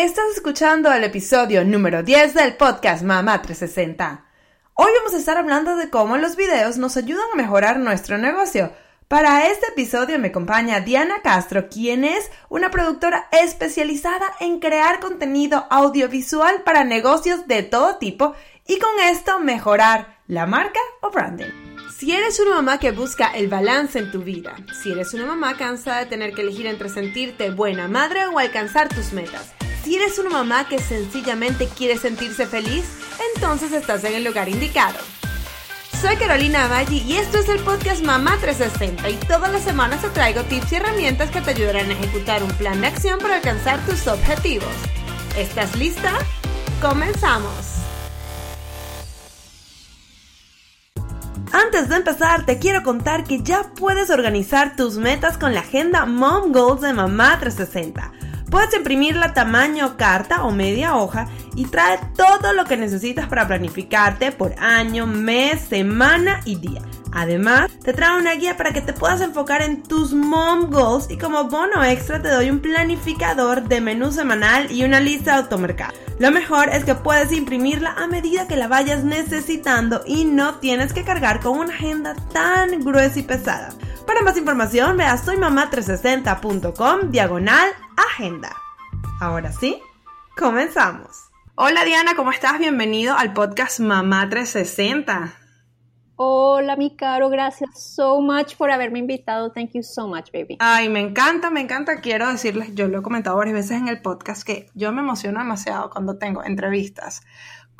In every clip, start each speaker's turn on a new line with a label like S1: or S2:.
S1: Estás escuchando el episodio número 10 del podcast Mamá 360. Hoy vamos a estar hablando de cómo los videos nos ayudan a mejorar nuestro negocio. Para este episodio me acompaña Diana Castro, quien es una productora especializada en crear contenido audiovisual para negocios de todo tipo y con esto mejorar la marca o branding. Si eres una mamá que busca el balance en tu vida, si eres una mamá cansada de tener que elegir entre sentirte buena madre o alcanzar tus metas, si eres una mamá que sencillamente quiere sentirse feliz, entonces estás en el lugar indicado. Soy Carolina Maggi y esto es el podcast Mamá 360 y todas las semanas te traigo tips y herramientas que te ayudarán a ejecutar un plan de acción para alcanzar tus objetivos. ¿Estás lista? ¡Comenzamos! Antes de empezar, te quiero contar que ya puedes organizar tus metas con la agenda Mom Goals de Mamá 360 Puedes imprimirla tamaño carta o media hoja y trae todo lo que necesitas para planificarte por año, mes, semana y día. Además, te trae una guía para que te puedas enfocar en tus mom goals y como bono extra te doy un planificador de menú semanal y una lista de automercado. Lo mejor es que puedes imprimirla a medida que la vayas necesitando y no tienes que cargar con una agenda tan gruesa y pesada. Para más información, ve a soymamá360.com diagonal agenda. Ahora sí, comenzamos. Hola Diana, ¿cómo estás? Bienvenido al podcast Mamá 360.
S2: Hola, mi caro, gracias so much por haberme invitado. Thank you so much, baby.
S1: Ay, me encanta, me encanta. Quiero decirles, yo lo he comentado varias veces en el podcast, que yo me emociono demasiado cuando tengo entrevistas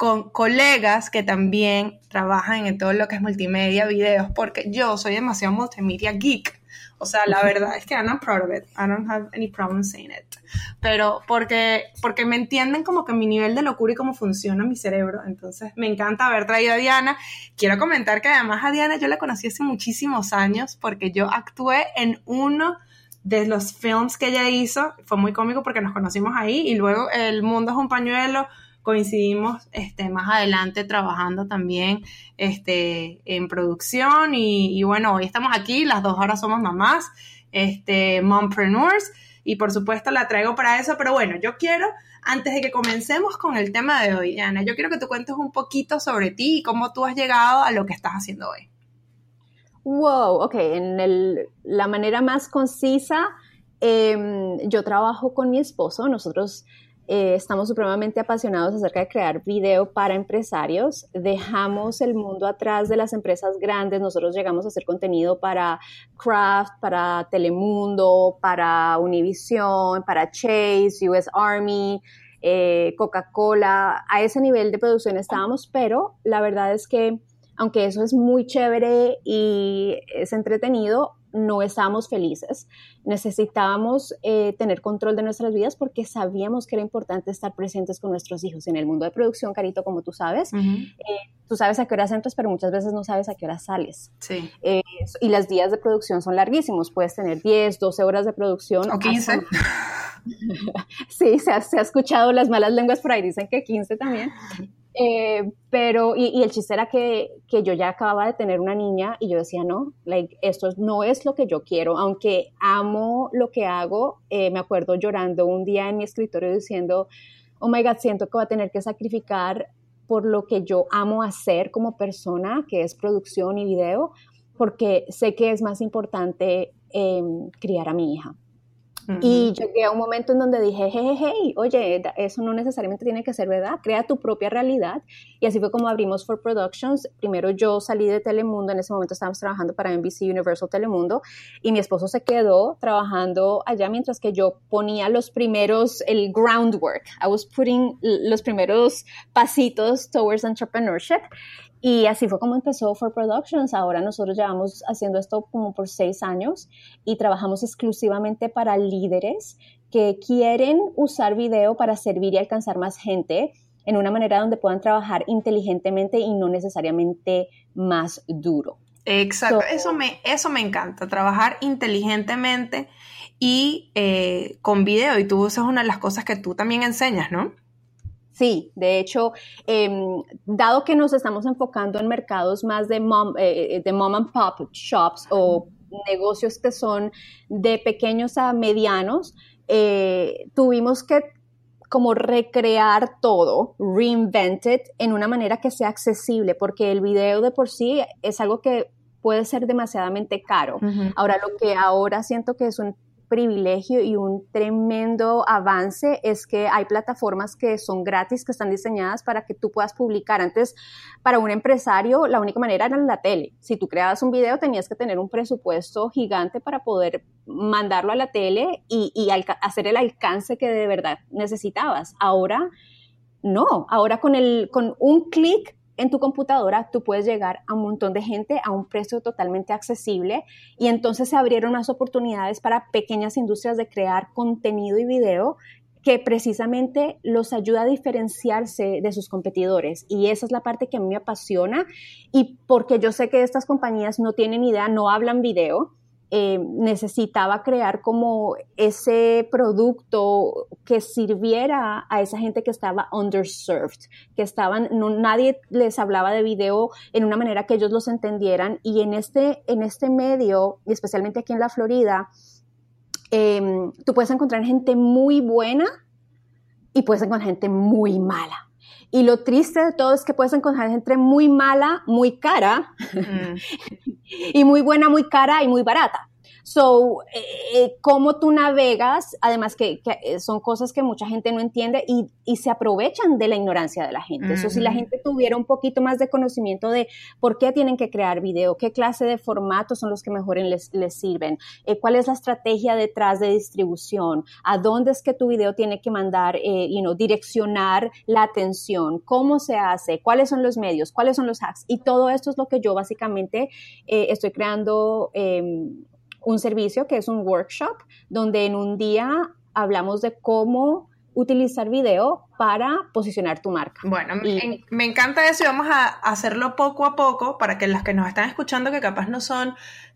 S1: con colegas que también trabajan en todo lo que es multimedia, videos, porque yo soy demasiado multimedia geek. O sea, la verdad es que I'm not proud of it. I don't have any problem saying it. Pero porque, porque me entienden como que mi nivel de locura y cómo funciona mi cerebro. Entonces, me encanta haber traído a Diana. Quiero comentar que además a Diana yo la conocí hace muchísimos años porque yo actué en uno de los films que ella hizo. Fue muy cómico porque nos conocimos ahí y luego El Mundo es un pañuelo coincidimos este, más adelante trabajando también este, en producción y, bueno, hoy estamos aquí, las dos ahora somos mamás, este, mompreneurs y por supuesto la traigo para eso, pero bueno, yo quiero, antes de que comencemos con el tema de hoy, Ana, yo quiero que tú cuentes un poquito sobre ti y cómo tú has llegado a lo que estás haciendo hoy.
S2: Wow, ok, en el, la manera más concisa, em, yo trabajo con mi esposo, nosotros eh, estamos supremamente apasionados acerca de crear video para empresarios. Dejamos el mundo atrás de las empresas grandes. Nosotros llegamos a hacer contenido para Kraft, para Telemundo, para Univision, para Chase, US Army, eh, Coca-Cola. A ese nivel de producción estábamos, pero la verdad es que aunque eso es muy chévere y es entretenido, no estábamos felices. Necesitábamos eh, tener control de nuestras vidas porque sabíamos que era importante estar presentes con nuestros hijos en el mundo de producción, Carito, como tú sabes. Eh, tú sabes a qué horas entras, pero muchas veces no sabes a qué hora sales.
S1: Sí.
S2: Eh, y los días de producción son larguísimos. Puedes tener 10, 12 horas de producción.
S1: O 15.
S2: sí, se ha, se ha escuchado las malas lenguas por ahí, dicen que 15 también. Eh, pero, y, el chiste era que, que, yo ya acababa de tener una niña y yo decía, no, like, esto no es lo que yo quiero, aunque amo lo que hago, eh, me acuerdo llorando un día en mi escritorio diciendo, oh my God, siento que voy a tener que sacrificar por lo que yo amo hacer como persona, que es producción y video, porque sé que es más importante em, criar a mi hija. Y llegué a un momento en donde dije, hey, hey, oye, eso no necesariamente tiene que ser verdad, crea tu propia realidad. Y así fue como abrimos For Productions. Primero yo salí de Telemundo, en ese momento estábamos trabajando para NBC Universal Telemundo, y mi esposo se quedó trabajando allá mientras que yo ponía los primeros, el groundwork. I was putting los primeros pasitos towards entrepreneurship. Y así fue como empezó For Productions. Ahora nosotros llevamos haciendo esto como por seis años y trabajamos exclusivamente para líderes que quieren usar video para servir y alcanzar más gente en una manera donde puedan trabajar inteligentemente y no necesariamente más duro.
S1: Exacto, eso, me, eso me encanta, trabajar inteligentemente y eh, con video. Y tú, esa es una de las cosas que tú también enseñas, ¿no?
S2: Sí, de hecho, em, dado que nos estamos enfocando en mercados más de mom, eh, eh, de mom and pop shops o negocios que son de pequeños a medianos, eh, tuvimos que como recrear todo, reinvent it en una manera que sea accesible, porque el video de por sí es algo que puede ser demasiadamente caro. Ahora, lo que ahora siento que es un privilegio y un tremendo avance es que hay plataformas que son gratis, que están diseñadas para que tú puedas publicar. Antes, para un empresario, la única manera era la tele. Si tú creabas un video, tenías que tener un presupuesto gigante para poder mandarlo a la tele y, hacer el alcance que de verdad necesitabas. Ahora, no. Ahora con, el, con un clic en tu computadora tú puedes llegar a un montón de gente a un precio totalmente accesible y entonces se abrieron más oportunidades para pequeñas industrias de crear contenido y video que precisamente los ayuda a diferenciarse de sus competidores. Y esa es la parte que a mí me apasiona y porque yo sé que estas compañías no tienen idea, no hablan video, eh, necesitaba crear como ese producto que sirviera a esa gente que estaba underserved, que estaban, nadie les hablaba de video en una manera que ellos los entendieran y en este, en este medio, y especialmente aquí en la Florida, em, tú puedes encontrar gente muy buena y puedes encontrar gente muy mala. Y lo triste de todo es que puedes encontrar gente muy mala, muy cara, mm. y muy buena, muy cara y muy barata. So, eh, eh, cómo tú navegas, además que, eh, son cosas que mucha gente no entiende y, se aprovechan de la ignorancia de la gente. Eso, si la gente tuviera un poquito más de conocimiento de por qué tienen que crear video, qué clase de formatos son los que mejor les, les sirven, cuál es la estrategia detrás de distribución, a dónde es que tu video tiene que mandar, you know, direccionar la atención, cómo se hace, cuáles son los medios, cuáles son los hacks. Y todo esto es lo que yo básicamente estoy creando em, un servicio que es un workshop donde en un día hablamos de cómo utilizar video para posicionar tu marca.
S1: Bueno, me, encanta eso y vamos a hacerlo poco a poco para que las que nos están escuchando, que capaz no son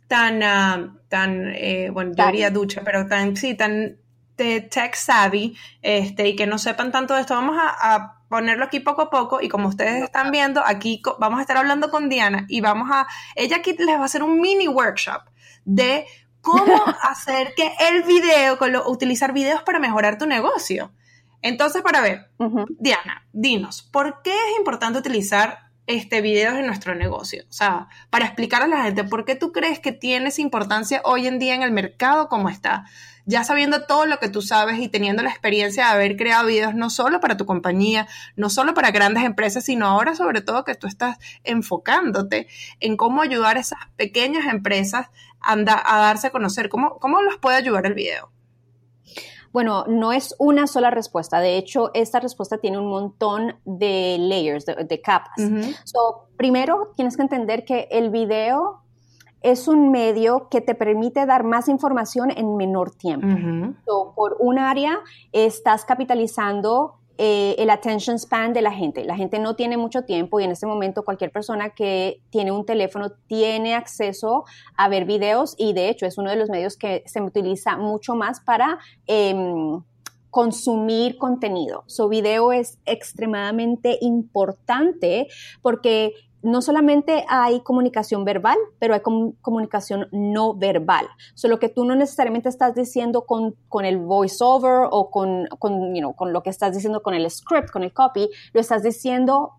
S1: tan, ah, tan eh, bueno, yo diría ducha, pero tan, sí, tan de tech savvy, este, y que no sepan tanto de esto, vamos a, a ponerlo aquí poco a poco y como ustedes están viendo, aquí vamos a estar hablando con Diana y vamos a, ella aquí les va a hacer un mini workshop de cómo hacer que el video, utilizar videos para mejorar tu negocio. Entonces, para ver, Diana, dinos, ¿por qué es importante utilizar este videos en nuestro negocio? O sea, para explicar a la gente, ¿por qué tú crees que tiene esa importancia hoy en día en el mercado como está? Ya sabiendo todo lo que tú sabes y teniendo la experiencia de haber creado videos no solo para tu compañía, no solo para grandes empresas, sino ahora sobre todo que tú estás enfocándote en cómo ayudar a esas pequeñas empresas a, a darse a conocer, cómo, cómo los puede ayudar el video.
S2: Bueno, no es una sola respuesta. De hecho, esta respuesta tiene un montón de layers, de, capas. primero, tienes que entender que el video es un medio que te permite dar más información en menor tiempo. por un área, estás capitalizando eh, el attention span de la gente. La gente no tiene mucho tiempo y en este momento cualquier persona que tiene un teléfono tiene acceso a ver videos y de hecho es uno de los medios que se utiliza mucho más para... Em, consumir contenido. Su video es extremadamente importante porque no solamente hay comunicación verbal, pero hay comunicación no verbal. Solo que tú no necesariamente estás diciendo con, el voiceover o con, con, con lo que estás diciendo con el script, con el copy, lo estás diciendo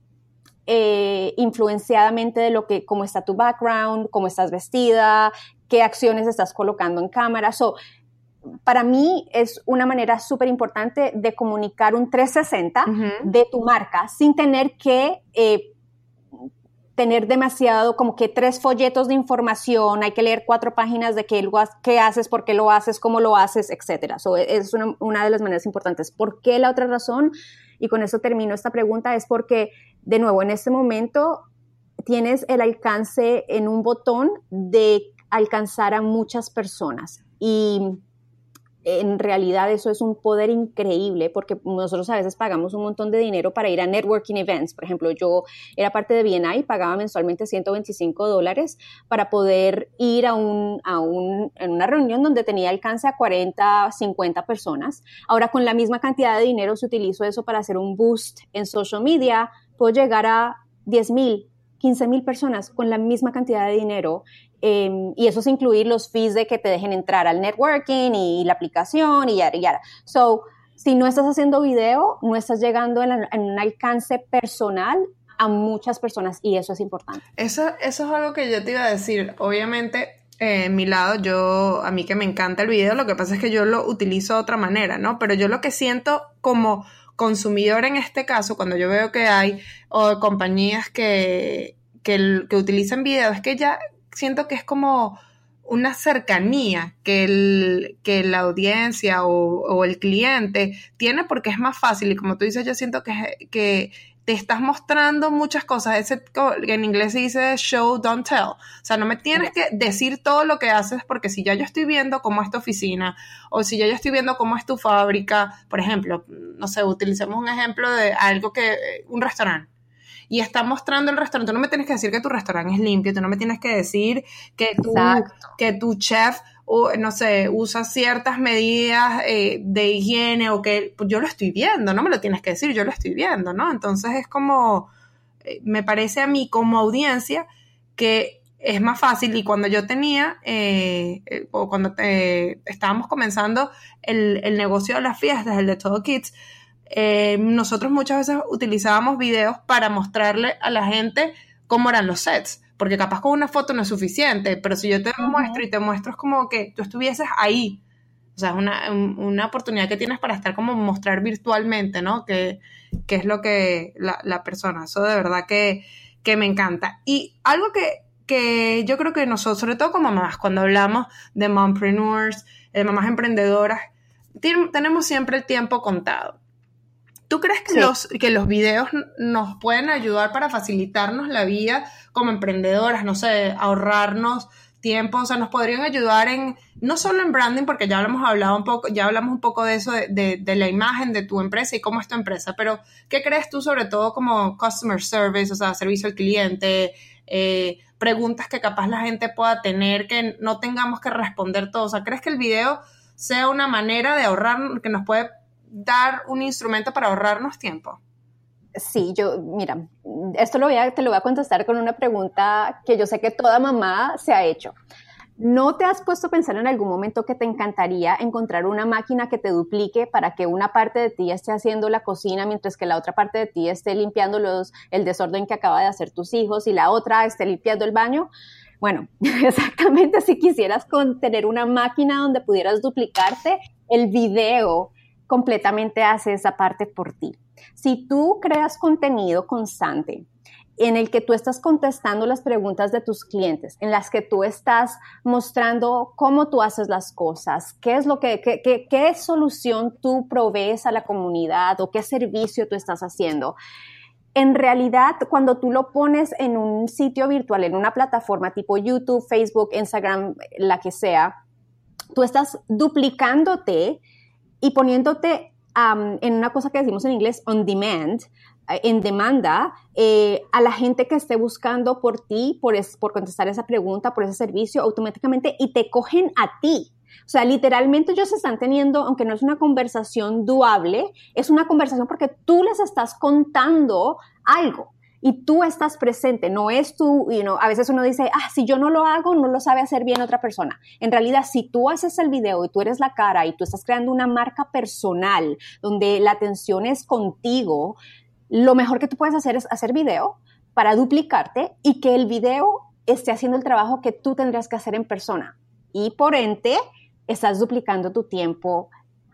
S2: eh, influenciadamente de lo que, cómo está tu background, cómo estás vestida, qué acciones estás colocando en cámara. So, para mí es una manera súper importante de comunicar un 360 de tu marca sin tener que eh, tener demasiado, como que tres folletos de información, hay que leer cuatro páginas de qué, qué haces, por qué lo haces, cómo lo haces, etc. es una, una, de las maneras importantes. ¿Por qué la otra razón? Y con eso termino esta pregunta, es porque, de nuevo, en este momento tienes el alcance en un botón de alcanzar a muchas personas. Y en realidad eso es un poder increíble porque nosotros a veces pagamos un montón de dinero para ir a networking events. Por ejemplo, yo era parte de BNI, pagaba mensualmente 125 dólares para poder ir a, un, a un, en una reunión donde tenía alcance a 40, 50 personas. Ahora con la misma cantidad de dinero, si utilizo eso para hacer un boost en social media, puedo llegar a 10 mil, 15 mil personas con la misma cantidad de dinero Em, y eso es incluir los fees de que te dejen entrar al networking y la aplicación y ya, ya. So, si no estás haciendo video, no estás llegando en, un alcance personal a muchas personas y eso es importante.
S1: Eso, eso es algo que yo te iba a decir. Obviamente, eh, en mi lado, yo, a mí que me encanta el video, lo que pasa es que yo lo utilizo de otra manera, ¿no? Pero yo lo que siento como consumidor en este caso, cuando yo veo que hay compañías que, que, que utilizan video, es que ya siento que es como una cercanía que, el, que la audiencia o, el cliente tiene porque es más fácil. Y como tú dices, yo siento que, que te estás mostrando muchas cosas, ese, en inglés se dice show, don't tell, o sea, no me tienes que decir todo lo que haces porque si ya yo estoy viendo cómo es tu oficina o si ya yo estoy viendo cómo es tu fábrica, por ejemplo, no sé, utilicemos un ejemplo de algo que, un restaurante. Y está mostrando el restaurante. Tú no me tienes que decir que tu restaurante es limpio, tú no me tienes que decir que, que tu chef, no sé, usa ciertas medidas eh, de higiene o que pues yo lo estoy viendo, no me lo tienes que decir, yo lo estoy viendo, ¿no? Entonces es como, eh, me parece a mí como audiencia que es más fácil y cuando yo tenía, eh, o cuando estábamos comenzando el, el, negocio de las fiestas, el de Todo Kids, eh, nosotros muchas veces utilizábamos videos para mostrarle a la gente cómo eran los sets, porque capaz con una foto no es suficiente, pero si yo te muestro y te muestro es como que tú estuvieses ahí. O sea, es una, oportunidad que tienes para estar como mostrar virtualmente, ¿no? Que, es lo que la, persona, eso de verdad que, que me encanta. Y algo que, que yo creo que nosotros, sobre todo como mamás, cuando hablamos de mompreneurs, de mamás emprendedoras, tenemos siempre el tiempo contado. ¿Tú crees que, los, que los videos nos pueden ayudar para facilitarnos la vida como emprendedoras? No sé, ahorrarnos tiempo, o sea, nos podrían ayudar en, no solo en branding, porque ya hemos hablado un poco, ya hablamos un poco de eso, de, de, la imagen de tu empresa y cómo es tu empresa, pero ¿qué crees tú sobre todo como customer service, o sea, servicio al cliente, eh, preguntas que capaz la gente pueda tener, que no tengamos que responder todo? O sea, ¿crees que el video sea una manera de ahorrar, que nos puede dar un instrumento para ahorrarnos tiempo?
S2: Sí, yo, mira, esto lo voy a, te lo voy a contestar con una pregunta que yo sé que toda mamá se ha hecho. ¿No te has puesto a pensar en algún momento que te encantaría encontrar una máquina que te duplique para que una parte de ti esté haciendo la cocina mientras que la otra parte de ti esté limpiando los, el desorden que acaba de hacer tus hijos y la otra esté limpiando el baño? Bueno, exactamente si quisieras tener una máquina donde pudieras duplicarte el video completamente hace esa parte por ti. Si tú creas contenido constante en el que tú estás contestando las preguntas de tus clientes, en las que tú estás mostrando cómo tú haces las cosas, qué es lo que, qué, qué solución tú provees a la comunidad o qué servicio tú estás haciendo. En realidad, cuando tú lo pones en un sitio virtual, en una plataforma tipo YouTube, Facebook, Instagram, la que sea, tú estás duplicándote y poniéndote en una cosa que decimos en inglés, on demand, eh, en demanda, eh, a la gente que esté buscando por ti, por, por contestar esa pregunta, por ese servicio, automáticamente y te cogen a ti. O sea, literalmente ellos están teniendo, aunque no es una conversación duable, es una conversación porque tú les estás contando algo y tú estás presente, no es tú, you know, a veces uno dice, ah, si yo no lo hago, no lo sabe hacer bien otra persona. En realidad, si tú haces el video y tú eres la cara y tú estás creando una marca personal donde la atención es contigo, lo mejor que tú puedes hacer es hacer video para duplicarte y que el video esté haciendo el trabajo que tú tendrías que hacer en persona. Y por ende, estás duplicando tu tiempo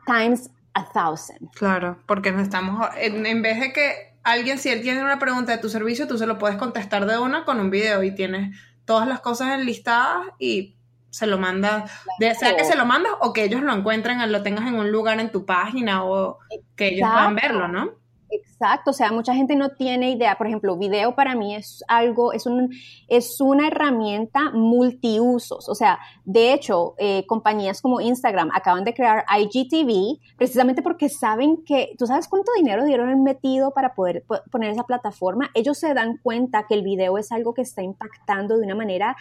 S2: times a thousand.
S1: Claro, porque nos estamos, en, en vez de que alguien, si él tiene una pregunta de tu servicio, tú se lo puedes contestar de una con un video y tienes todas las cosas enlistadas y se lo mandas, sea que se lo mandas o que ellos lo encuentren, lo tengas en un lugar en tu página o que ellos puedan verlo, ¿no?
S2: Exacto, o sea, mucha gente no tiene idea. Por ejemplo, video para mí es algo, es, un, es una herramienta multiusos. O sea, de hecho, eh, compañías como Instagram acaban de crear IGTV precisamente porque saben que, ¿tú sabes cuánto dinero dieron metido para poder poner esa plataforma? Ellos se dan cuenta que el video es algo que está impactando de una manera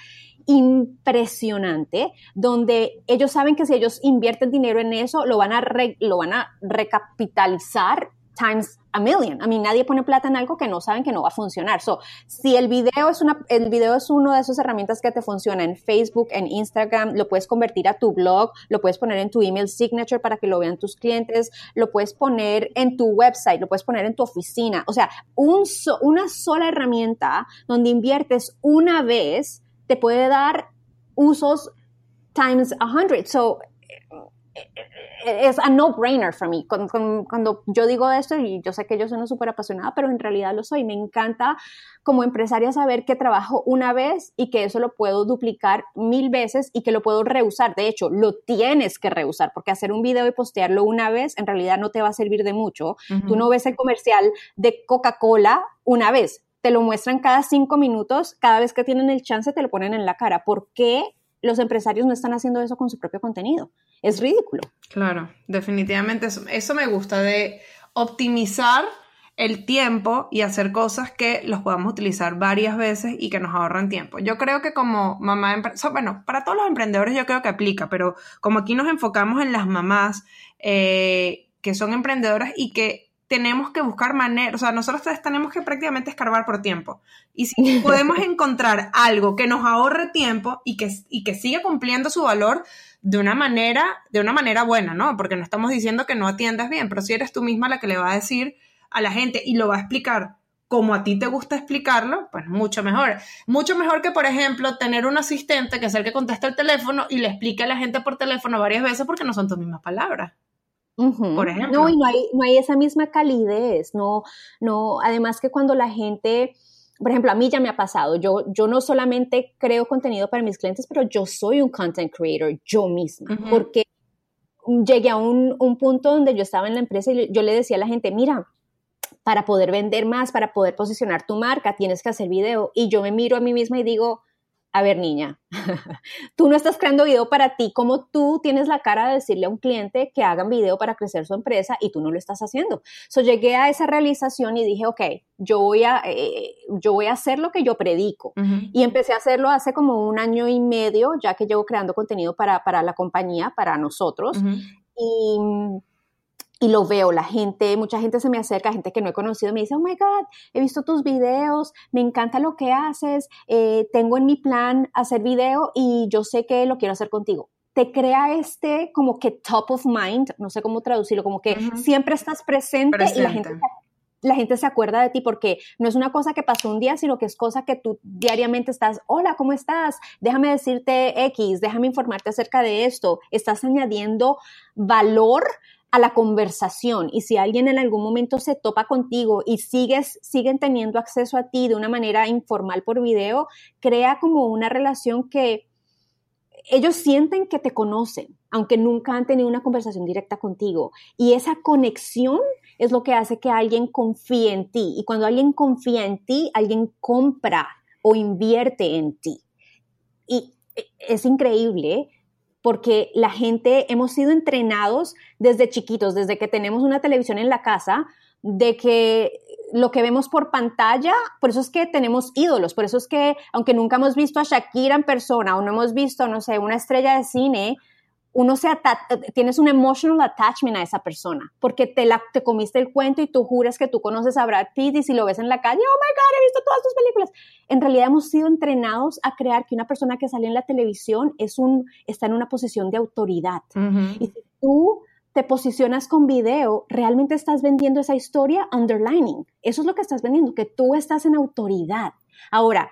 S2: impresionante, donde ellos saben que si ellos invierten dinero en eso, lo van a, lo van a recapitalizar times a million. A mí nadie pone plata en algo que no saben que no va a funcionar. So, si el video es una, el video es de esas herramientas que te funciona en Facebook, en Instagram, lo puedes convertir a tu blog, lo puedes poner en tu email signature para que lo vean tus clientes, lo puedes poner en tu website, lo puedes poner en tu oficina. O sea, un una sola herramienta donde inviertes una vez te puede dar usos times a hundred. So, es a no-brainer para mí. Cuando, yo digo esto, y yo sé que yo soy súper apasionada, pero en realidad lo soy. Me encanta como empresaria saber que trabajo una vez y que eso lo puedo duplicar mil veces y que lo puedo reusar. De hecho, lo tienes que reusar porque hacer un video y postearlo una vez en realidad no te va a servir de mucho. Tú no ves el comercial de Coca-Cola una vez. Te lo muestran cada cinco minutos, cada vez que tienen el chance te lo ponen en la cara. ¿Por qué los empresarios no están haciendo eso con su propio contenido? es ridículo.
S1: Claro, definitivamente eso, me gusta de optimizar el tiempo y hacer cosas que los podamos utilizar varias veces y que nos ahorran tiempo. Yo creo que como mamá, bueno, para todos los emprendedores yo creo que aplica, pero como aquí nos enfocamos en las mamás eh, que son emprendedoras y que tenemos que buscar maneras, o sea, nosotros tenemos que prácticamente escarbar por tiempo. Y si podemos encontrar algo que nos ahorre tiempo y que, y que siga cumpliendo su valor, de una manera, de una manera buena, ¿no? Porque no estamos diciendo que no atiendas bien, pero si eres tú misma la que le va a decir a la gente y lo va a explicar como a ti te gusta explicarlo, pues mucho mejor. Mucho mejor que, por ejemplo, tener un asistente que es el que contesta el teléfono y le explique a la gente por teléfono varias veces porque no son tus mismas palabras.
S2: Por ejemplo. No, y no hay, no hay esa misma calidez, no, no, además que cuando la gente por ejemplo, a mí ya me ha pasado, yo, yo no solamente creo contenido para mis clientes, pero yo soy un content creator yo misma, porque llegué a un, un, punto donde yo estaba en la empresa y yo le decía a la gente, mira, para poder vender más, para poder posicionar tu marca, tienes que hacer video. Y yo me miro a mí misma y digo, a ver niña, tú no estás creando video para ti, como tú tienes la cara de decirle a un cliente que hagan video para crecer su empresa y tú no lo estás haciendo. So llegué a esa realización y dije, ok, yo voy a, eh, yo voy a hacer lo que yo predico. Y empecé a hacerlo hace como un año y medio, ya que llevo creando contenido para, para la compañía, para nosotros. Y y lo veo, la gente, mucha gente se me acerca, gente que no he conocido, me dice, oh my God, he visto tus videos, me encanta lo que haces, eh, tengo en mi plan hacer video y yo sé que lo quiero hacer contigo. Te crea este como que top of mind, no sé cómo traducirlo, como que siempre estás presente, y la gente, la gente se acuerda de ti porque no es una cosa que pasó un día, sino que es cosa que tú diariamente estás, hola, ¿cómo estás? Déjame decirte X, déjame informarte acerca de esto. Estás añadiendo valor a la conversación y si alguien en algún momento se topa contigo y sigues, siguen teniendo acceso a ti de una manera informal por video, crea como una relación que ellos sienten que te conocen, aunque nunca han tenido una conversación directa contigo. Y esa conexión es lo que hace que alguien confíe en ti. Y cuando alguien confía en ti, alguien compra o invierte en ti. Y es increíble porque la gente hemos sido entrenados desde chiquitos, desde que tenemos una televisión en la casa, de que lo que vemos por pantalla, por eso es que tenemos ídolos, por eso es que aunque nunca hemos visto a Shakira en persona o no hemos visto, no sé, una estrella de cine, uno se tienes un emotional attachment a esa persona, porque te, la, te comiste el cuento y tú juras que tú conoces a Brad Pitt y si lo ves en la calle, oh my God, he visto todas tus películas. En realidad hemos sido entrenados a crear que una persona que sale en la televisión es un, está en una posición de autoridad. Y si tú te posicionas con video, realmente estás vendiendo esa historia underlining. Eso es lo que estás vendiendo, que tú estás en autoridad. Ahora,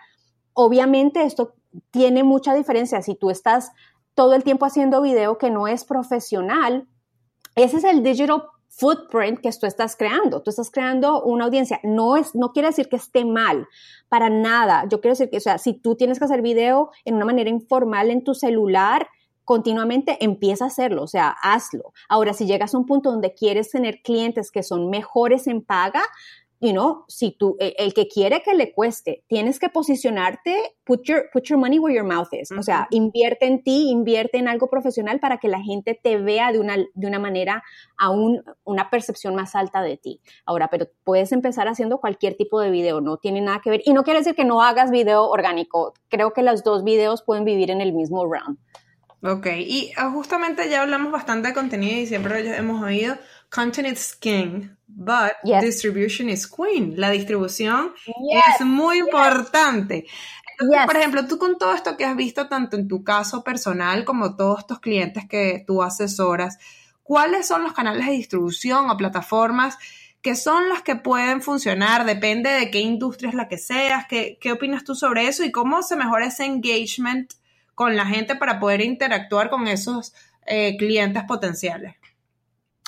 S2: obviamente esto tiene mucha diferencia si tú estás todo el tiempo haciendo video que no es profesional, ese es el digital footprint que tú estás creando. Tú estás creando una audiencia. No, es, no quiere decir que esté mal, para nada. Yo quiero decir que, o sea, si tú tienes que hacer video en una manera informal en tu celular, continuamente empieza a hacerlo, o sea, hazlo. Ahora, si llegas a un punto donde quieres tener clientes que son mejores en paga, you know, si tú, e, el, que quiere que le cueste, tienes que posicionarte, put your, put your money where your mouth is. O sea, invierte en ti, invierte en algo profesional para que la gente te vea de una, de una manera, aún una percepción más alta de ti. Ahora, pero puedes empezar haciendo cualquier tipo de video, no tiene nada que ver. Y no quiere decir que no hagas video orgánico. Creo que los dos videos pueden vivir en el mismo round.
S1: Ok, y ah, justamente ya hablamos bastante de contenido y siempre hemos oído, content is king, but distribution is queen. La distribución es muy importante. Por ejemplo, tú con todo esto que has visto tanto en tu caso personal como todos estos clientes que tú asesoras, ¿cuáles son los canales de distribución o plataformas que son las que pueden funcionar? Depende de qué industria es la que seas. ¿Qué, qué opinas tú sobre eso y cómo se mejora ese engagement con la gente para poder interactuar con esos eh, clientes potenciales?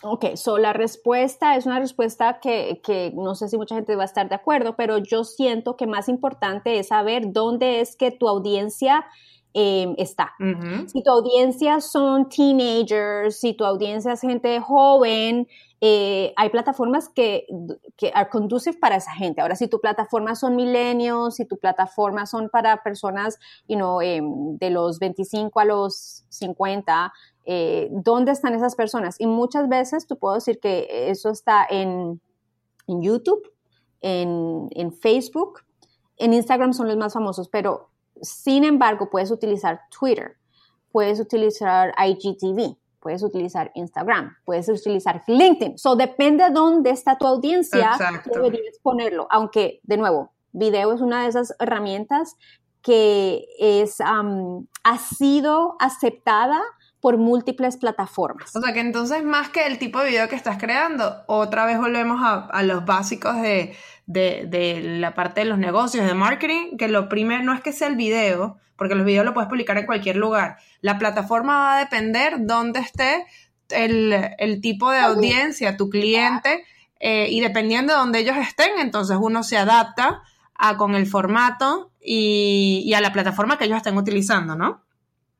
S2: Ok, so la respuesta es una respuesta que, no sé si mucha gente va a estar de acuerdo, pero yo siento que más importante es saber dónde es que tu audiencia em, está. Si tu audiencia son teenagers, si tu audiencia es gente joven, eh, hay plataformas que, que are conducive para esa gente. Ahora, si tu plataforma son milenios, si tu plataforma son para personas you know, em, de los 25 a los 50, eh, dónde están esas personas. Y muchas veces tú puedo decir que eso está en, YouTube, en, Facebook, en Instagram son los más famosos, pero sin embargo puedes utilizar Twitter, puedes utilizar IGTV, puedes utilizar Instagram, puedes utilizar LinkedIn. So depende de dónde está tu audiencia, deberías ponerlo. Aunque, de nuevo, video es una de esas herramientas que es, ha sido aceptada por múltiples plataformas.
S1: O sea que entonces más que el tipo de video que estás creando, otra vez volvemos a, los básicos de, la parte de los negocios, de marketing, que lo primero no es que sea el video, porque los videos lo puedes publicar en cualquier lugar. La plataforma va a depender dónde esté el, tipo de audiencia, tu cliente, eh, y dependiendo de dónde ellos estén, entonces uno se adapta a, con el formato y, y a la plataforma que ellos estén utilizando, ¿no?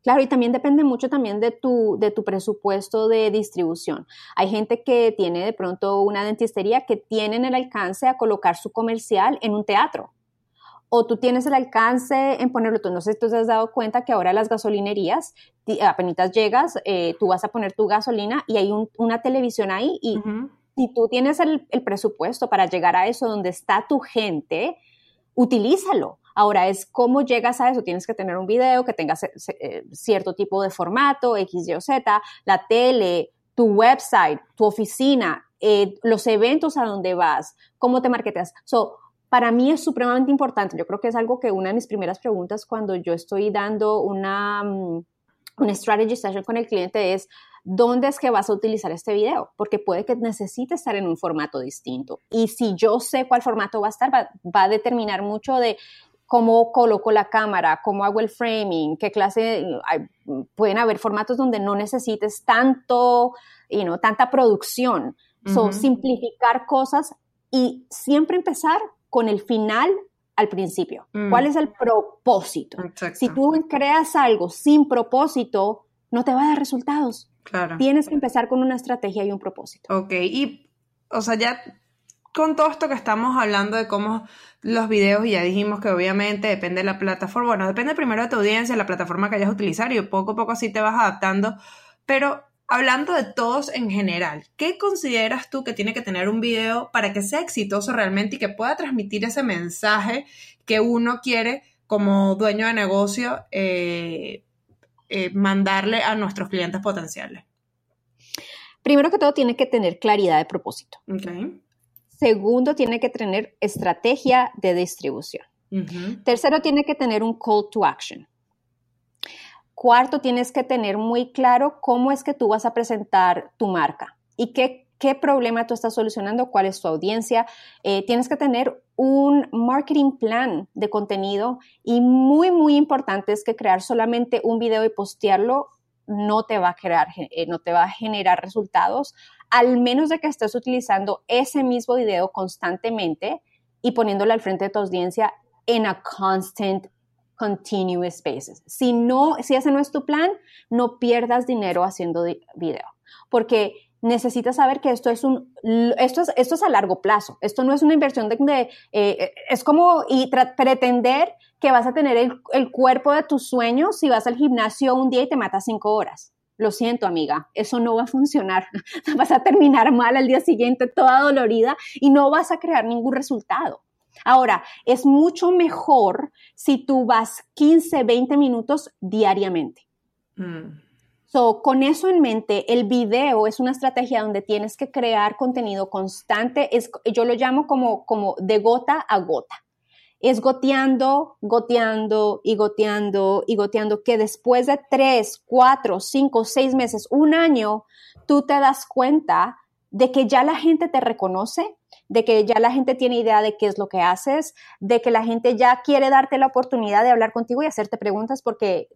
S2: Claro, y también depende mucho también de tu, de tu presupuesto de distribución. Hay gente que tiene de pronto una dentistería que tienen el alcance a colocar su comercial en un teatro. O tú tienes el alcance en ponerlo, tú no sé si tú te has dado cuenta que ahora las gasolinerías, apenas llegas, eh, tú vas a poner tu gasolina y hay una televisión ahí y si tú tienes el, el presupuesto para llegar a eso donde está tu gente, utilízalo Ahora es cómo llegas a eso. Tienes que tener un video que tenga eh, cierto tipo de formato, X, Y o Z, la tele, tu website, tu oficina, eh, los eventos a donde vas, cómo te marketeas. So, para mí es supremamente importante. Yo creo que es algo que una de mis primeras preguntas cuando yo estoy dando una, mm, una strategy session con el cliente es, ¿dónde es que vas a utilizar este video? Porque puede que necesite estar en un formato distinto. Y si yo sé cuál formato va a estar, va, va a determinar mucho de cómo coloco la cámara, cómo hago el framing, qué clase, pueden haber formatos donde no necesites tanto, y no tanta producción. So, simplificar cosas y siempre empezar con el final al principio. Mm. ¿Cuál es el propósito? Si tú creas algo sin propósito, no te va a dar resultados. Claro. Tienes que empezar con una estrategia y un propósito.
S1: Ok, y, o sea, ya con todo esto que estamos hablando de cómo los videos, y ya dijimos que obviamente depende de la plataforma, bueno, depende primero de tu audiencia, la plataforma que hayas a utilizar y poco a poco así te vas adaptando, pero hablando de todos en general, ¿qué consideras tú que tiene que tener un video para que sea exitoso realmente y que pueda transmitir ese mensaje que uno quiere como dueño de negocio eh, eh, mandarle a nuestros clientes potenciales?
S2: Primero que todo, tiene que tener claridad de propósito. Okay. Segundo, tiene que tener estrategia de distribución. Tercero, tiene que tener un call to action. Cuarto, tienes que tener muy claro cómo es que tú vas a presentar tu marca y qué, qué problema tú estás solucionando, cuál es tu audiencia. Eh, tienes que tener un marketing plan de contenido y muy, muy importante es que crear solamente un video y postearlo no te va a crear, eh, no te va a generar resultados al menos de que estés utilizando ese mismo video constantemente y poniéndolo al frente de tu audiencia en a constant continuous basis. Si no, si ese no es tu plan, no pierdas dinero haciendo video, porque necesitas saber que esto es un, esto es, esto es a largo plazo. Esto no es una inversión de, eh, es como y pretender que vas a tener el, el, cuerpo de tus sueños si vas al gimnasio un día y te matas cinco horas lo siento amiga, eso no va a funcionar. Vas a terminar mal al día siguiente, toda dolorida y no vas a crear ningún resultado. Ahora, es mucho mejor si tú vas 15, 20 minutos diariamente. Mm. So, con eso en mente, el video es una estrategia donde tienes que crear contenido constante. Es, yo lo llamo como, como de gota a gota. Es goteando, goteando y goteando y goteando que después de tres, cuatro, cinco, seis meses, un año, tú te das cuenta de que ya la gente te reconoce, de que ya la gente tiene idea de qué es lo que haces, de que la gente ya quiere darte la oportunidad de hablar contigo y hacerte preguntas porque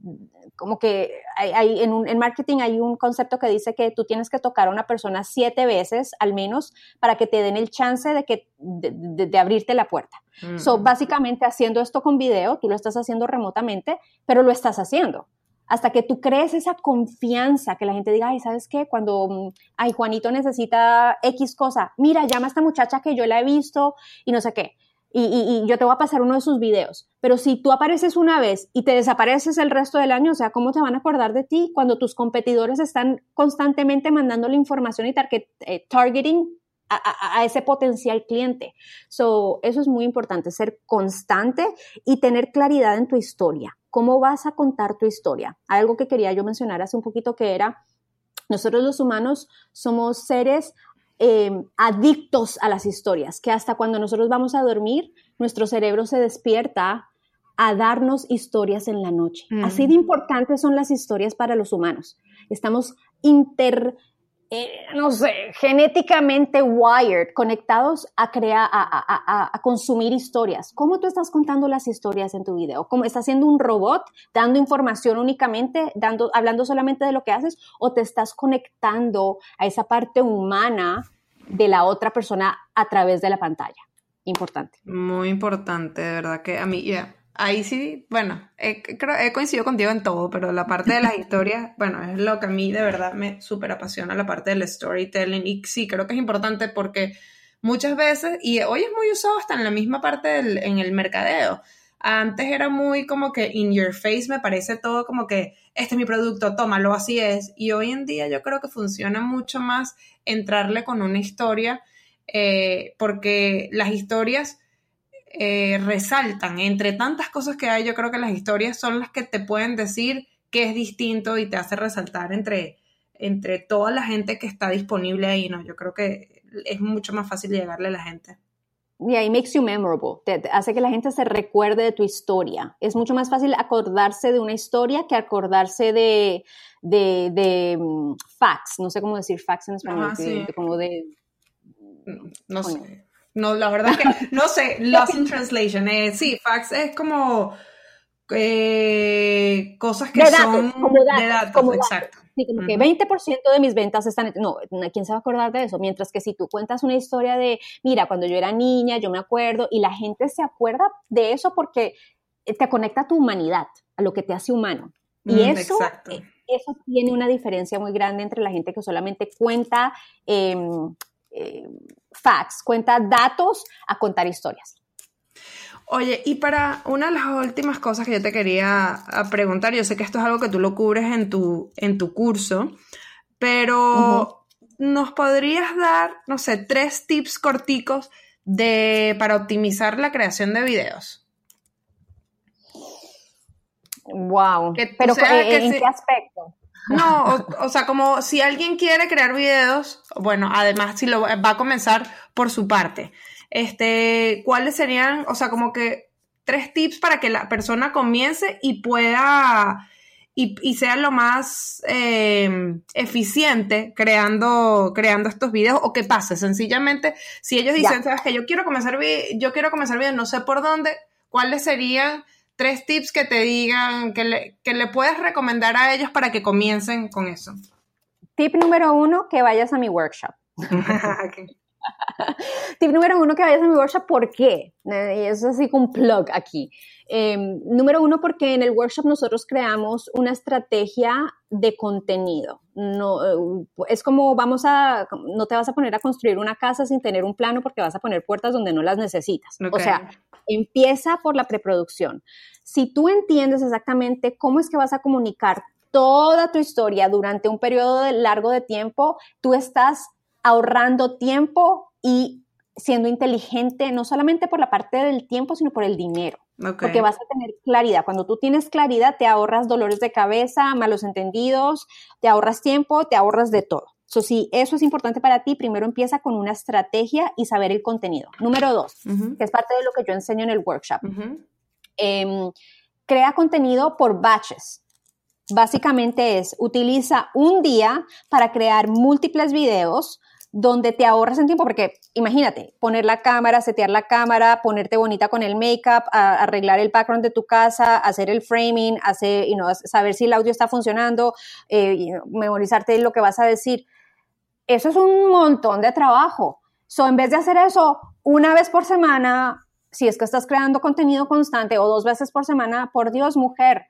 S2: como que hay, en, un, en, marketing hay un concepto que dice que tú tienes que tocar a una persona siete veces al menos para que te den el chance de, que, de, abrirte la puerta. Mm. So, básicamente haciendo esto con video, tú lo estás haciendo remotamente, pero lo estás haciendo hasta que tú crees esa confianza, que la gente diga, ay, ¿sabes qué? Cuando, mm, ay, Juanito necesita X cosa, mira, llama a esta muchacha que yo la he visto y no sé qué. Y, yo te voy a pasar uno de sus videos. Pero si tú apareces una vez y te desapareces el resto del año, o sea, ¿cómo te van a acordar de ti cuando tus competidores están constantemente mandando la información y eh, targeting a, a, ese potencial cliente? So, eso es muy importante, ser constante y tener claridad en tu historia cómo vas a contar tu historia. algo que quería yo mencionar hace un poquito que era, nosotros los humanos somos seres eh, adictos a las historias, que hasta cuando nosotros vamos a dormir, nuestro cerebro se despierta a darnos historias en la noche. Así de importantes son las historias para los humanos. Estamos inter, eh, no sé, genéticamente wired, conectados a crear, a, consumir historias. ¿Cómo tú estás contando las historias en tu video? ¿Cómo estás siendo un robot dando información únicamente, dando, hablando solamente de lo que haces? ¿O te estás conectando a esa parte humana de la otra persona a través de la pantalla? Importante.
S1: Muy importante, de verdad que a mí, ya. Ahí sí, bueno, he, creo, he coincidido contigo en todo, pero la parte de las historias, bueno, es lo que a mí de verdad me súper apasiona, la parte del storytelling. Y sí, creo que es importante porque muchas veces, y hoy es muy usado hasta en la misma parte del, en el mercadeo. Antes era muy como que in your face, me parece todo como que este es mi producto, tómalo, así es. Y hoy en día yo creo que funciona mucho más entrarle con una historia, eh, porque las historias eh, resaltan. Entre tantas cosas que hay, yo creo que las historias son las que te pueden decir que es distinto y te hace resaltar entre, entre toda la gente que está disponible ahí, ¿no? Yo creo que es mucho más fácil llegarle a la gente.
S2: Y ahí makes you memorable, te, hace que la gente se recuerde de tu historia. Es mucho más fácil acordarse de una historia que acordarse de, de, de mm, facts, no sé cómo decir facts en español, como de...
S1: No sé. No, la verdad que no sé, Lost in Translation. Eh, sí, fax es como eh, cosas que son de datos, exacto.
S2: Sí, como que 20% de mis ventas están... No, ¿quién se va a acordar de eso? Mientras que si tú cuentas una historia de, mira, cuando yo era niña, yo me acuerdo, y la gente se acuerda de eso porque te conecta a tu humanidad, a lo que te hace humano. Y mm, eso, eh, eso tiene una diferencia muy grande entre la gente que solamente cuenta... Eh, eh, facts, cuenta datos a contar historias.
S1: Oye, y para una de las últimas cosas que yo te quería preguntar, yo sé que esto es algo que tú lo cubres en tu, en tu curso, pero ¿nos podrías dar, no sé, tres tips corticos de, para optimizar la creación de videos?
S2: Wow. pero ¿en qué aspecto?
S1: No, o, sea, como si alguien quiere crear videos, bueno, además si lo va a comenzar por su parte, este, ¿cuáles serían, o sea, como que tres tips para que la persona comience y pueda y, sea lo más eh, eficiente creando, creando estos videos o qué pase? Sencillamente, si ellos dicen, sabes que yo quiero comenzar, yo quiero comenzar videos, no sé por dónde, ¿cuáles serían tres tips que te digan, que le, que le puedes recomendar a ellos para que comiencen con eso.
S2: Tip número uno, que vayas a mi workshop. Tip número uno, que vayas a mi workshop, ¿por qué? Eh, es así como un plug aquí. Em, número uno, porque en el workshop nosotros creamos una estrategia de contenido. No, eh, es como vamos a, no te vas a poner a construir una casa sin tener un plano porque vas a poner puertas donde no las necesitas. O sea, empieza por la preproducción. Si tú entiendes exactamente cómo es que vas a comunicar toda tu historia durante un periodo largo de tiempo, tú estás ahorrando tiempo y siendo inteligente, no solamente por la parte del tiempo, sino por el dinero. Porque vas a tener claridad. Cuando tú tienes claridad, te ahorras dolores de cabeza, malos entendidos, te ahorras tiempo, te ahorras de todo. So, si eso es importante para ti, primero empieza con una estrategia y saber el contenido. Número dos, que es parte de lo que yo enseño en el workshop. Em, crea contenido por batches. Básicamente es, utiliza un día para crear múltiples videos donde te ahorras en tiempo, porque imagínate, poner la cámara, setear la cámara, ponerte bonita con el make-up, arreglar el background de tu casa, hacer el framing, hacer, y saber si el audio está funcionando, eh, memorizarte lo que vas a decir. Eso es un montón de trabajo. So, en vez de hacer eso una vez por semana, si es que estás creando contenido constante o dos veces por semana, por Dios, mujer,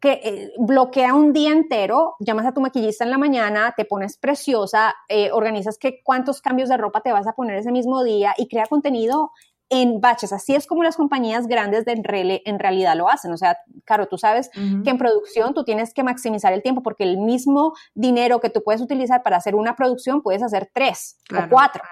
S2: que eh, bloquea un día entero, llamas a tu maquillista en la mañana, te pones preciosa, eh, organizas que cuántos cambios de ropa te vas a poner ese mismo día y crea contenido en baches. Así es como las compañías grandes de en, realidad lo hacen. O sea, claro, tú sabes que en producción tú tienes que maximizar el tiempo porque el mismo dinero que tú puedes utilizar para hacer una producción puedes hacer tres o cuatro.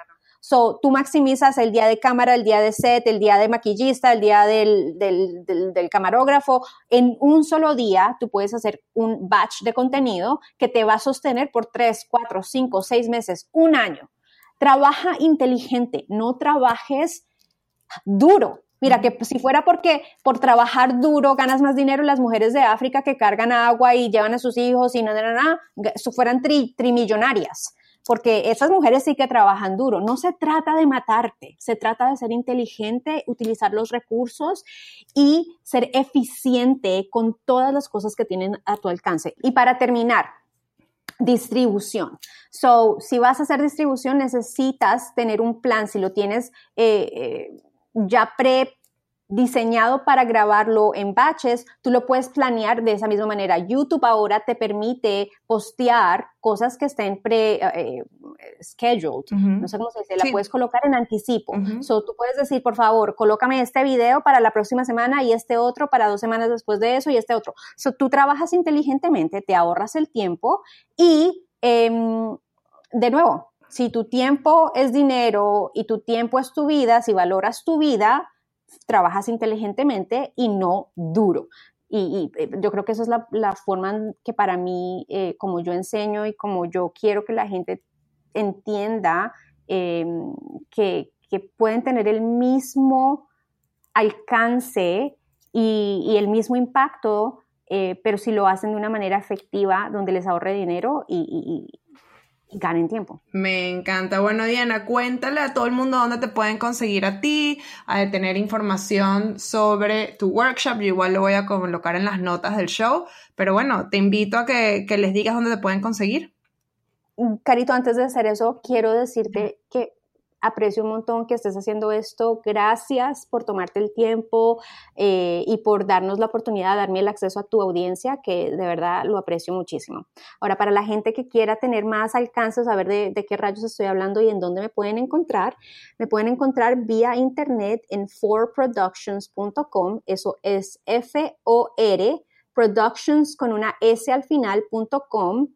S2: So, tú maximizas el día de cámara, el día de set, el día de maquillista, el día del, del, camarógrafo. En un solo día, tú puedes hacer un batch de contenido que te va a sostener por tres, cuatro, cinco, seis meses, un año. Trabaja inteligente, no trabajes duro. Mira, que si fuera porque por trabajar duro ganas más dinero, las mujeres de África que cargan agua y llevan a sus hijos y nada, nada, nada, fueran trimillonarias porque esas mujeres sí que trabajan duro. No se trata de matarte, se trata de ser inteligente, utilizar los recursos y ser eficiente con todas las cosas que tienen a tu alcance. Y para terminar, distribución. So, si vas a hacer distribución, necesitas tener un plan. Si lo tienes eh, eh, ya pre diseñado para grabarlo en batches, tú lo puedes planear de esa misma manera. YouTube ahora te permite postear cosas que estén pre-scheduled, eh, no sé cómo se dice, la puedes colocar en anticipo. So, tú puedes decir, por favor, colócame este video para la próxima semana y este otro para dos semanas después de eso y este otro. So, tú trabajas inteligentemente, te ahorras el tiempo y, em, de nuevo, si tu tiempo es dinero y tu tiempo es tu vida, si valoras tu vida, trabajas inteligentemente y no duro. Y, eh, yo creo que esa es la, forma que para mí, eh, como yo enseño y como yo quiero que la gente entienda em, que, pueden tener el mismo alcance y, el mismo impacto, eh, pero si lo hacen de una manera efectiva, donde les ahorre dinero y, ganen tiempo.
S1: Me encanta. Bueno, Diana, cuéntale a todo el mundo dónde te pueden conseguir a ti, a tener información sobre tu workshop. Yo igual lo voy a colocar en las notas del show, pero bueno, te invito a que, que les digas dónde te pueden conseguir.
S2: Carito, antes de hacer eso, quiero decirte que aprecio un montón que estés haciendo esto. Gracias por tomarte el tiempo eh, y por darnos la oportunidad de darme el acceso a tu audiencia, que de verdad lo aprecio muchísimo. Ahora, para la gente que quiera tener más alcance, saber de, qué rayos estoy hablando y en dónde me pueden encontrar, me pueden encontrar vía internet en forproductions.com. Eso es F-O-R, productions con una S al final.com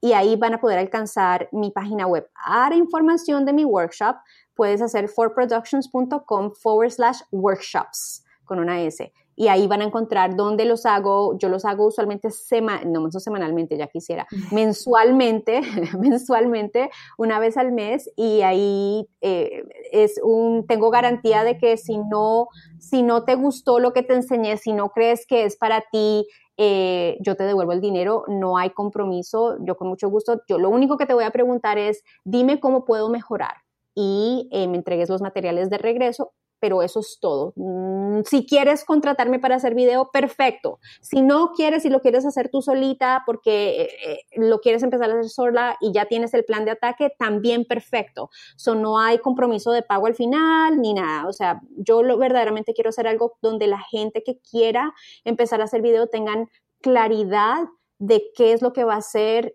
S2: y ahí van a poder alcanzar mi página web. Para información de mi workshop, puedes hacer forproductions.com forward slash workshops con una S. Y ahí van a encontrar dónde los hago. Yo los hago usualmente, sema no, semanalmente, ya quisiera, mensualmente, mensualmente, una vez al mes. Y ahí eh, es un, tengo garantía de que si no, si no te gustó lo que te enseñé, si no crees que es para ti, eh, yo te devuelvo el dinero, no hay compromiso, yo con mucho gusto, yo lo único que te voy a preguntar es, dime cómo puedo mejorar y eh, me entregues los materiales de regreso, pero eso es todo. Mm, si quieres contratarme para hacer video, perfecto. Si no quieres, si lo quieres hacer tú solita porque eh, lo quieres empezar a hacer sola y ya tienes el plan de ataque, también perfecto. So, no hay compromiso de pago al final ni nada. O sea, yo lo, verdaderamente quiero hacer algo donde la gente que quiera empezar a hacer video tengan claridad de qué es lo que va a hacer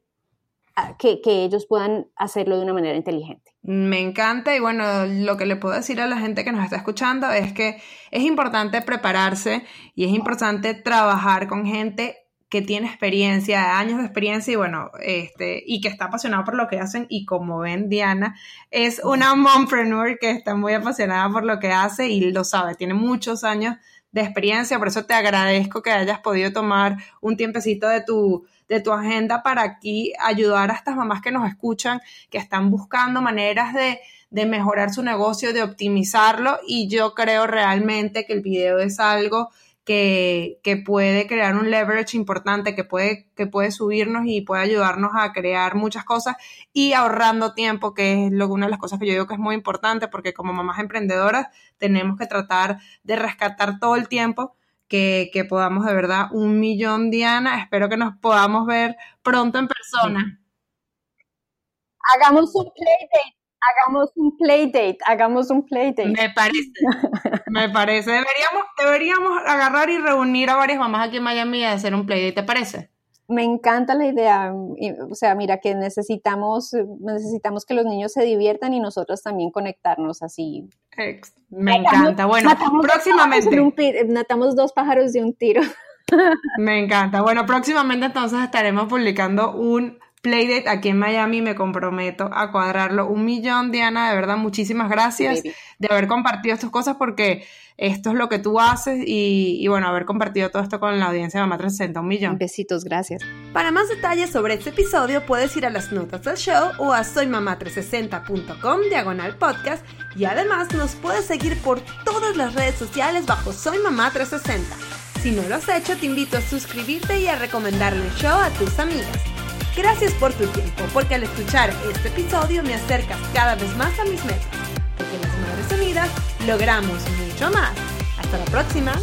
S2: que ellos puedan hacerlo de una manera inteligente.
S1: Me encanta y bueno, lo que le puedo decir a la gente que nos está escuchando es que es importante prepararse y es importante trabajar con gente que tiene experiencia, años de experiencia y bueno, este, y que está apasionado por lo que hacen y como ven, Diana es una mompreneur que está muy apasionada por lo que hace y lo sabe, tiene muchos años de experiencia, por eso te agradezco que hayas podido tomar un tiempecito de tu, de tu agenda para aquí ayudar a estas mamás que nos escuchan, que están buscando maneras de, de mejorar su negocio, de optimizarlo. Y yo creo realmente que el video es algo que, puede crear un leverage importante, que puede, que puede subirnos y puede ayudarnos a crear muchas cosas y ahorrando tiempo, que es lo, una de las cosas que yo digo que es muy importante, porque como mamás emprendedoras tenemos que tratar de rescatar todo el tiempo que, que podamos de verdad. Un millón, Diana. Espero que nos podamos ver pronto en persona.
S2: Hagamos un playdate Hagamos un playdate, hagamos un playdate.
S1: Me parece, me parece. Deberíamos, deberíamos agarrar y reunir a varias mamás aquí en Miami y hacer un playdate, ¿te parece?
S2: Me encanta la idea. O sea, mira que necesitamos, necesitamos que los niños se diviertan y nosotros también conectarnos así.
S1: Me encanta. Bueno, próximamente.
S2: matamos dos pájaros de un tiro.
S1: Me encanta. Bueno, próximamente entonces estaremos publicando un Playdate aquí en Miami, me comprometo a cuadrarlo un millón, Diana, de verdad, muchísimas gracias de haber compartido estas cosas porque esto es lo que tú haces y, bueno, haber compartido todo esto con la audiencia de Mamá 360, un millón.
S2: Besitos, gracias.
S1: Para más detalles sobre este episodio puedes ir a las notas del show o a soymamá360.com diagonal podcast y además nos puedes seguir por todas las redes sociales bajo Soy Mamá 360. Si no lo has hecho, te invito a suscribirte y a recomendarle el show a tus amigas. Gracias por tu tiempo, porque al escuchar este episodio me acercas cada vez más a mis metas, porque las Madres Unidas logramos mucho más. Hasta la próxima.